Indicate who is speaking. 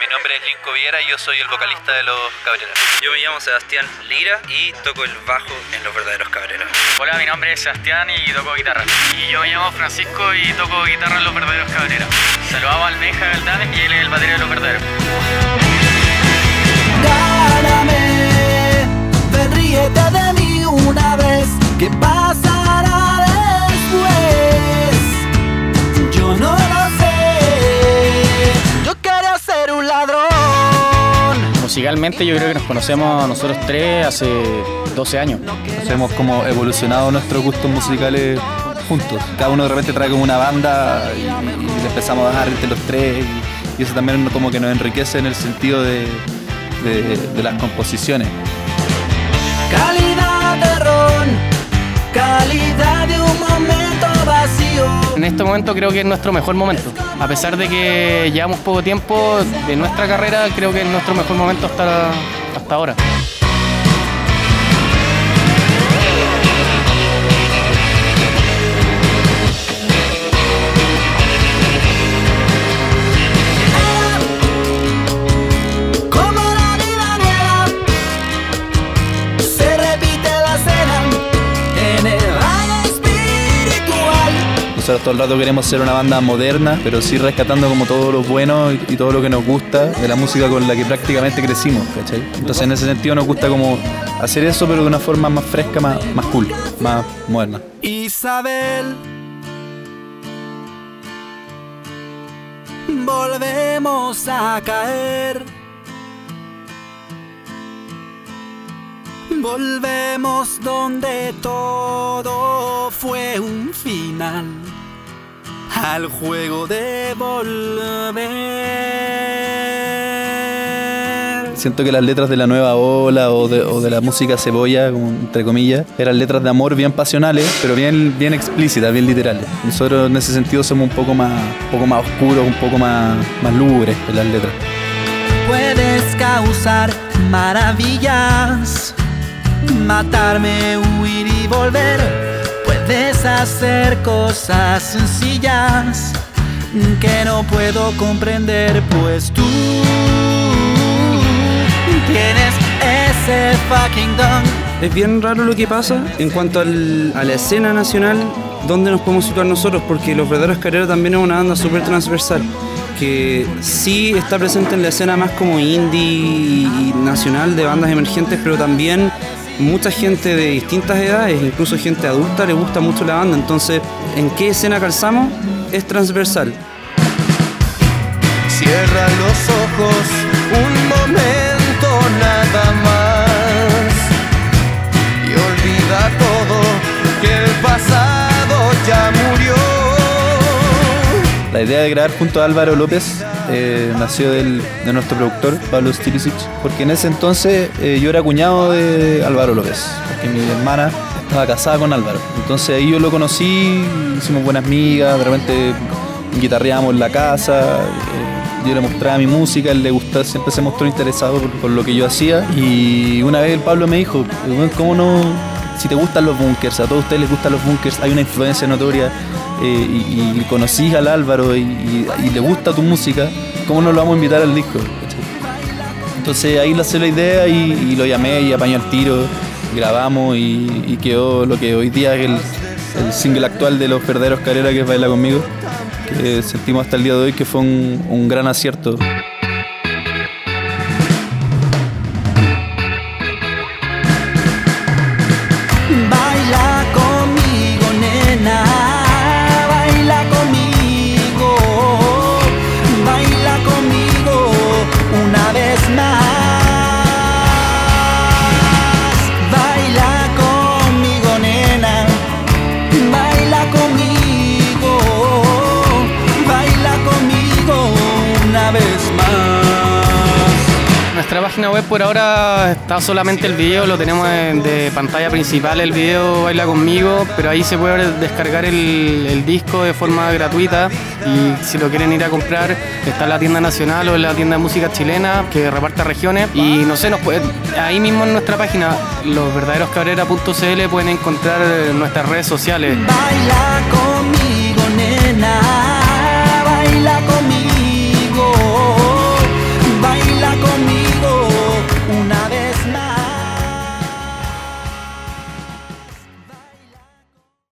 Speaker 1: mi nombre es Linko Viera y yo soy el vocalista de Los Cabreras.
Speaker 2: Yo me llamo Sebastián Lira y toco el bajo en Los Verdaderos Cabreras.
Speaker 3: Hola, mi nombre es Sebastián y toco guitarra.
Speaker 4: Y yo me llamo Francisco y toco guitarra en Los Verdaderos Cabreras.
Speaker 3: Saludamos al Meja Galdán y él es el batería de Los Verdaderos.
Speaker 5: Gáname, ven ríete de mí una vez. ¿Qué pasará
Speaker 6: Musicalmente yo creo que nos conocemos nosotros tres hace 12 años.
Speaker 7: Nos hemos como evolucionado nuestros gustos musicales juntos. Cada uno de repente trae como una banda y, y le empezamos a dar entre los tres y, y eso también como que nos enriquece en el sentido de, de- de las composiciones.
Speaker 5: Calidad de ron,
Speaker 6: este momento creo que es nuestro mejor momento. A pesar de que llevamos poco tiempo de nuestra carrera, creo que es nuestro mejor momento hasta, hasta ahora.
Speaker 7: Nosotros todo el rato queremos ser una banda moderna, pero sí rescatando como todo lo bueno y, todo lo que nos gusta de la música con la que prácticamente crecimos, ¿cachai? Entonces en ese sentido nos gusta como hacer eso, pero de una forma más fresca, más, más cool, más moderna.
Speaker 5: Isabel. Volvemos a caer. Volvemos donde todo fue un final. Al juego de volver.
Speaker 7: Siento que las letras de la nueva ola o de, o de la música cebolla, como entre comillas, eran letras de amor bien pasionales, pero bien, bien explícitas, bien literales. Nosotros en ese sentido somos un poco más, un poco más oscuros, un poco más, más lúgubres en las letras.
Speaker 5: Puedes causar maravillas, matarme, huir y volver. Puedes hacer cosas sencillas que no puedo comprender, pues tú tienes ese fucking don.
Speaker 8: Es bien raro lo que pasa en cuanto al- a la escena nacional, donde nos podemos situar nosotros, porque Los Verdaderos Carreras también es una banda súper transversal, que sí está presente en la escena más como indie y nacional de bandas emergentes, pero también mucha gente de distintas edades, incluso gente adulta, le gusta mucho la banda, entonces, ¿en qué escena calzamos? Es transversal.
Speaker 9: Cierra los ojos
Speaker 7: La idea de grabar junto a Álvaro López eh, nació del- de nuestro productor, Pablo Stilicic, porque en ese entonces eh, yo era cuñado de Álvaro López, porque mi hermana estaba casada con Álvaro. Entonces ahí yo lo conocí, hicimos buenas amigas, de repente guitarreábamos en la casa, eh, yo le mostraba mi música, él le gustaba, siempre se mostró interesado por, por lo que yo hacía. Y una vez el Pablo me dijo, "Weón, ¿cómo no? Si te gustan los bunkers, a todos ustedes les gustan los bunkers, hay una influencia notoria eh, y, y conocís al Álvaro y, le gusta tu música, ¿cómo no lo vamos a invitar al disco? Entonces ahí le hice la idea y, lo llamé y apañó el tiro, grabamos y, quedó lo que hoy día es el, el single actual de los verdaderos Carrera que es Baila conmigo, que sentimos hasta el día de hoy que fue un, un gran acierto.
Speaker 5: Más.
Speaker 6: Nuestra página web por ahora está solamente el video, lo tenemos en- de pantalla principal, el video Baila conmigo, pero ahí se puede descargar el, el disco de forma gratuita y si lo quieren ir a comprar está en la tienda nacional o en la tienda de música chilena que reparta regiones y no sé, nos puede- ahí mismo en nuestra página losverdaderoscabrera.cl pueden encontrar nuestras redes sociales.
Speaker 5: Baila conmigo, nena.